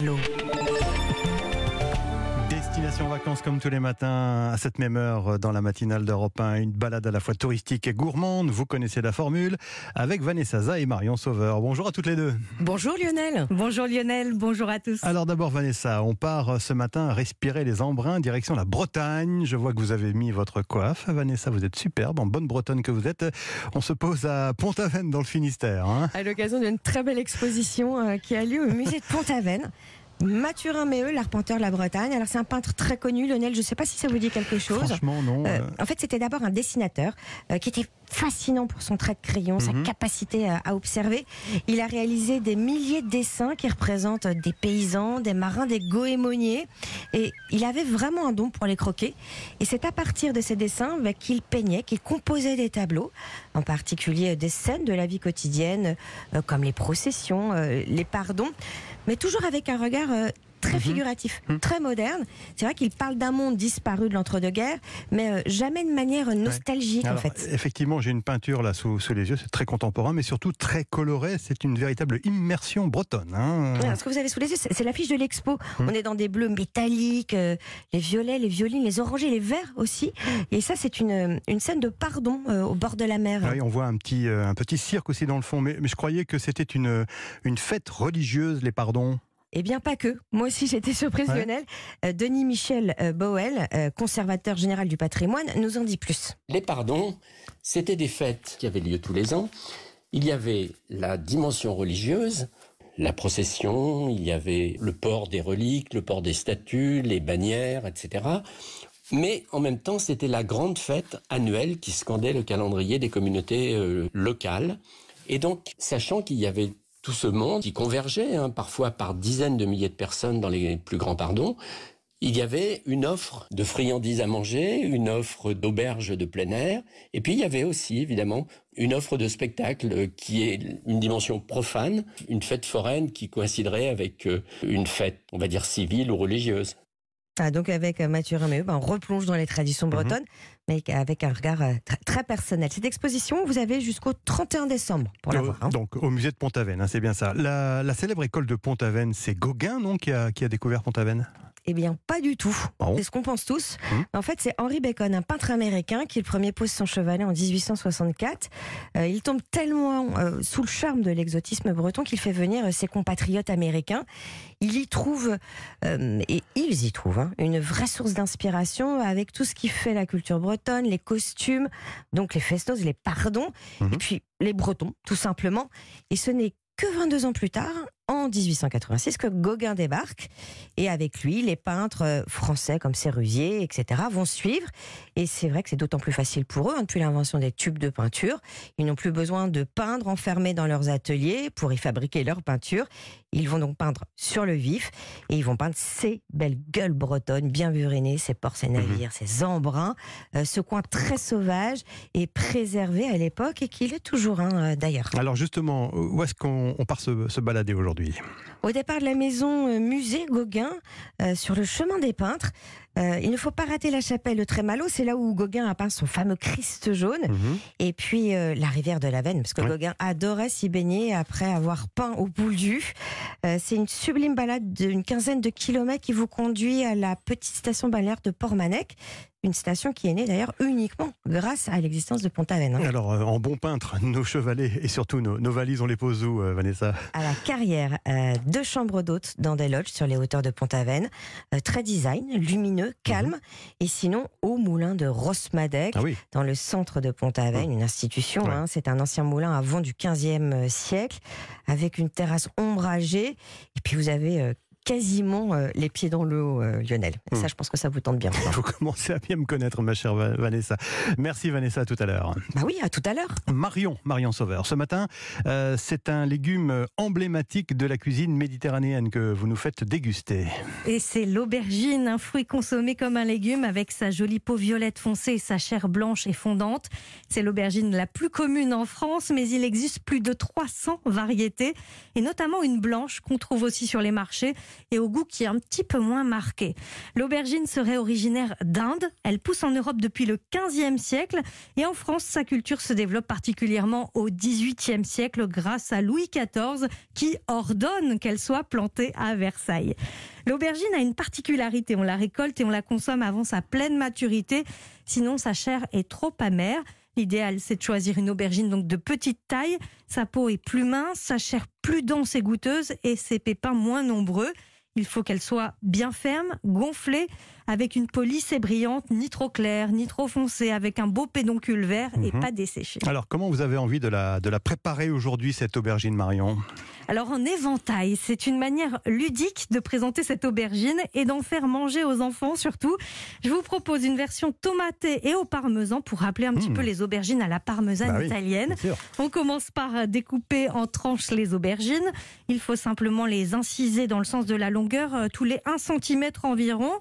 Destination vacances comme tous les matins à cette même heure dans la matinale d'Europe 1. Une balade à la fois touristique et gourmande. Vous connaissez la formule avec Vanessa Za et Marion Sauveur. Bonjour à toutes les deux. Bonjour Lionel. Bonjour Lionel, bonjour à tous. Alors d'abord Vanessa, on part ce matin respirer les embruns direction la Bretagne. Je vois que vous avez mis votre coiffe. Vanessa, vous êtes superbe, en bonne bretonne que vous êtes. On se pose à Pont-Aven dans le Finistère. Hein. à l'occasion d'une très belle exposition euh, qui a lieu au musée de Pont-Aven. Mathurin Méheux, l'arpenteur de la Bretagne. Alors c'est un peintre très connu, Lionel. Je ne sais pas si ça vous dit quelque chose. Franchement, non. Euh, en fait, c'était d'abord un dessinateur euh, qui était fascinant pour son trait de crayon, sa Mhm. capacité à, à observer. Il a réalisé des milliers de dessins qui représentent des paysans, des marins, des goémoniers. Et il avait vraiment un don pour les croquer. Et c'est à partir de ces dessins bah, qu'il peignait, qu'il composait des tableaux, en particulier des scènes de la vie quotidienne, euh, comme les processions, euh, les pardons, mais toujours avec un regard euh, très Mhm. figuratif, très moderne. C'est vrai qu'il parle d'un monde disparu de l'entre-deux-guerres, mais euh, jamais de manière nostalgique en Alors, fait. Effectivement, j'ai une peinture là sous, sous les yeux. C'est très contemporain, mais surtout très coloré. C'est une véritable immersion bretonne. hein. Ouais, ce que vous avez sous les yeux, c'est l'affiche de l'expo. Hum. On est dans des bleus métalliques, euh, les violets, les violines, les orangés, les verts aussi. Et ça, c'est une, une scène de pardon euh, au bord de la mer. Oui, on voit un petit, euh, un petit cirque aussi dans le fond, mais, mais je croyais que c'était une, une fête religieuse, les pardons. Eh bien, pas que. Moi aussi, j'étais surprise. Lionel. Euh, Denis Michel euh, Bowell, euh, conservateur général du patrimoine, nous en dit plus. Les pardons, c'était des fêtes qui avaient lieu tous les ans. Il y avait la dimension religieuse, la procession, il y avait le port des reliques, le port des statues, les bannières, etc. Mais en même temps, c'était la grande fête annuelle qui scandait le calendrier des communautés locales. Et donc, sachant qu'il y avait tout ce monde qui convergeait, hein, parfois par dizaines de milliers de personnes dans les plus grands pardons, il y avait une offre de friandises à manger, une offre d'auberges de plein air, et puis il y avait aussi évidemment une offre de spectacle qui est une dimension profane, une fête foraine qui coïnciderait avec euh, une fête, on va dire civile ou religieuse. Ah, donc avec euh, Mathieu Réméo, ben, on replonge dans les traditions Mhm. bretonnes, mais avec un regard euh, très, très personnel. Cette exposition, vous avez jusqu'au 31 décembre pour la Euh, voir. hein. Donc au musée de Pont-Aven, hein, c'est bien ça. La, la célèbre école de Pont-Aven, c'est Gauguin, non, qui a, qui a découvert Pont-Aven? Eh bien, pas du tout. Bon. C'est ce qu'on pense tous. Mhm. En fait, c'est Henry Bacon, un peintre américain, qui le premier pose son chevalet en 1864. Euh, il tombe tellement euh, sous le charme de l'exotisme breton qu'il fait venir euh, ses compatriotes américains. Il y trouve, euh, et ils y trouvent, hein, une vraie source d'inspiration avec tout ce qui fait la culture bretonne, les costumes, donc les festos, les pardons, et puis les bretons, tout simplement. Et ce n'est que 22 ans plus tard, en 1886, que Gauguin débarque. Et avec lui, les peintres euh, français comme Sérusier, etc., vont suivre. Et c'est vrai que c'est d'autant plus facile pour eux, hein, depuis l'invention des tubes de peinture. Ils n'ont plus besoin de peindre enfermés dans leurs ateliers pour y fabriquer leurs peintures. Ils vont donc peindre sur le vif et ils vont peindre ces belles gueules bretonnes, bien burénées, ces ports, ces navires, ces embruns, euh, ce coin très sauvage et préservé à l'époque et qu'il est toujours hein, euh, d'ailleurs. Alors justement, où est-ce qu'on on part se, se balader aujourd'hui? Au départ de la maison euh, musée Gauguin, euh, sur le chemin des peintres, euh, il ne faut pas rater la chapelle de Trémalo, c'est là où Gauguin a peint son fameux Christ jaune, et puis euh, la rivière de la Veine, parce que Ouais. Gauguin adorait s'y baigner après avoir peint au Bouldu. Euh, c'est une sublime balade d'une quinzaine de kilomètres qui vous conduit à la petite station balnéaire de Port-Manec, une station qui est née d'ailleurs uniquement grâce à l'existence de Pont-Aven. hein. Alors, euh, en bon peintre, nos chevalets et surtout nos, nos valises, on les pose où, euh, Vanessa? À la carrière, euh, deux chambres d'hôtes dans des lodges sur les hauteurs de Pont-Aven. Très design, lumineux, calme. Et sinon, au moulin de Rosmadec, Ah oui, dans le centre de Pont-Aven, une institution. Ouais. hein. c'est un ancien moulin avant du 15e siècle, avec une terrasse ombragée. Et puis, vous avez euh, quasiment euh, les pieds dans l'eau, euh, Lionel. Et Hmm. Ça, je pense que ça vous tente bien. vous commencez à bien me connaître, ma chère Va- Vanessa. Merci Vanessa, à tout à l'heure. bah oui, à tout à l'heure. Marion, Marion Sauveur. Ce matin, euh, c'est un légume emblématique de la cuisine méditerranéenne que vous nous faites déguster. Et c'est l'aubergine, un fruit consommé comme un légume avec sa jolie peau violette foncée et sa chair blanche et fondante. C'est l'aubergine la plus commune en France, mais il existe plus de 300 variétés, et notamment une blanche qu'on trouve aussi sur les marchés. Et au goût qui est un petit peu moins marqué. L'aubergine serait originaire d'Inde. Elle pousse en Europe depuis le 15e siècle et en France, sa culture se développe particulièrement au 18e siècle grâce à Louis XIV qui ordonne qu'elle soit plantée à Versailles. L'aubergine a une particularité, on la récolte et on la consomme avant sa pleine maturité, sinon sa chair est trop amère. L'idéal, c'est de choisir une aubergine donc de petite taille. Sa peau est plus mince, sa chair plus dense et goûteuse et ses pépins moins nombreux. Il faut qu'elle soit bien ferme, gonflée, avec une peau lisse et brillante, ni trop claire, ni trop foncée, avec un beau pédoncule vert et Mhm. pas desséché. Alors, comment vous avez envie de la, de la préparer aujourd'hui, cette aubergine Marion? Alors en éventail, c'est une manière ludique de présenter cette aubergine et d'en faire manger aux enfants surtout. Je vous propose une version tomatée et au parmesan pour rappeler un petit Mmh. peu les aubergines à la parmesane Bah oui, italienne. Sûr. On commence par découper en tranches les aubergines. Il faut simplement les inciser dans le sens de la longueur euh, tous les 1 cm environ.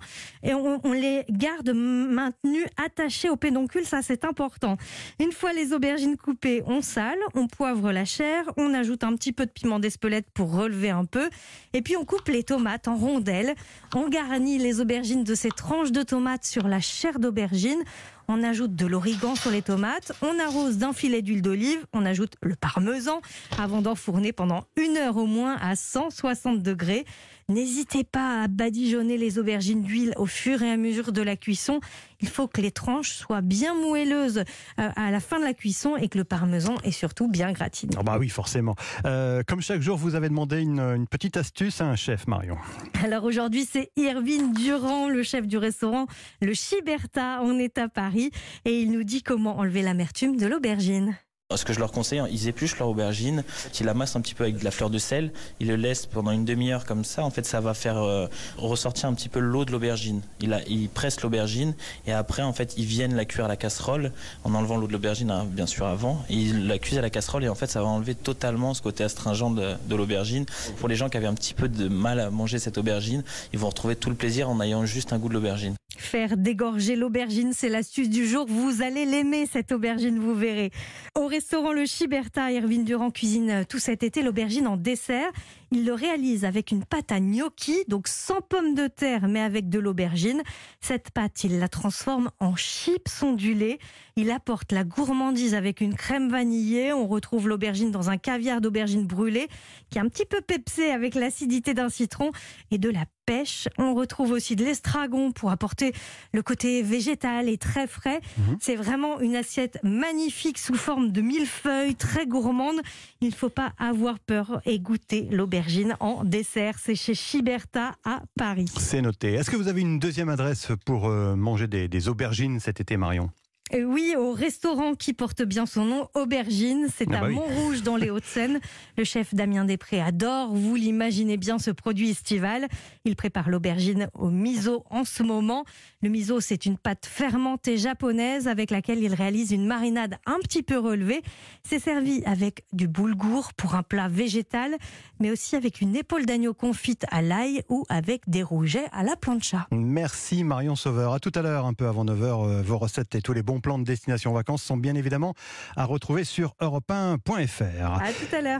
Et on, les garde maintenues attachées au pédoncule, ça c'est important. Une fois les aubergines coupées, on sale, on poivre la chair, on ajoute un petit peu de piment d'Espelette pour relever un peu. Et puis on coupe les tomates en rondelles. On garnit les aubergines de ces tranches de tomates sur la chair d'aubergine. On ajoute de l'origan sur les tomates, on arrose d'un filet d'huile d'olive, on ajoute le parmesan avant d'enfourner pendant une heure au moins à 160 degrés. N'hésitez pas à badigeonner les aubergines d'huile au fur et à mesure de la cuisson. Il faut que les tranches soient bien moelleuses euh, à la fin de la cuisson et que le parmesan est surtout bien gratiné. Ah bah oui, forcément. Euh, comme chaque jour, vous avez demandé une, une petite astuce à un chef, Marion. Alors aujourd'hui, c'est Irvine Durand, le chef du restaurant Le Chiberta. On est à Paris et il nous dit comment enlever l'amertume de l'aubergine. Ce que je leur conseille, ils épluchent leur aubergine, qu'ils amassent un petit peu avec de la fleur de sel, ils le laissent pendant une demi-heure comme ça. En fait, ça va faire euh, ressortir un petit peu l'eau de l'aubergine. Ils, ils pressent l'aubergine et après, en fait, ils viennent la cuire à la casserole en enlevant l'eau de l'aubergine, hein, bien sûr, avant. Et ils la cuisent à la casserole et en fait, ça va enlever totalement ce côté astringent de, de l'aubergine. Pour les gens qui avaient un petit peu de mal à manger cette aubergine, ils vont retrouver tout le plaisir en ayant juste un goût de l'aubergine. Faire dégorger l'aubergine, c'est l'astuce du jour. Vous allez l'aimer, cette aubergine, vous verrez. Au restaurant Le Chiberta, Irvine Durand cuisine euh, tout cet été l'aubergine en dessert. Il le réalise avec une pâte à gnocchi, donc sans pommes de terre, mais avec de l'aubergine. Cette pâte, il la transforme en chips ondulés. Il apporte la gourmandise avec une crème vanillée. On retrouve l'aubergine dans un caviar d'aubergine brûlée, qui est un petit peu pepsé avec l'acidité d'un citron et de la pêche. On retrouve aussi de l'estragon pour apporter le côté végétal et très frais. Mhm. C'est vraiment une assiette magnifique sous forme de millefeuilles, très gourmande. Il ne faut pas avoir peur et goûter l'aubergine en dessert. C'est chez Chiberta à Paris. C'est noté. Est-ce que vous avez une deuxième adresse pour euh, manger des aubergines cet été, Marion? Et oui, au restaurant qui porte bien son nom, Aubergine, c'est Ah à bah oui. Montrouge dans les Hauts-de-Seine. Le chef Damien Després adore, vous l'imaginez bien, ce produit estival. Il prépare l'aubergine au miso en ce moment. Le miso, c'est une pâte fermentée japonaise avec laquelle il réalise une marinade un petit peu relevée. C'est servi avec du boulgour pour un plat végétal, mais aussi avec une épaule d'agneau confite à l'ail ou avec des rougets à la plancha. Merci Marion Sauveur. À tout à l'heure, un peu avant 9h, vos recettes et tous les bons plans de destination vacances sont bien évidemment à retrouver sur europe1.fr. À tout à l'heure.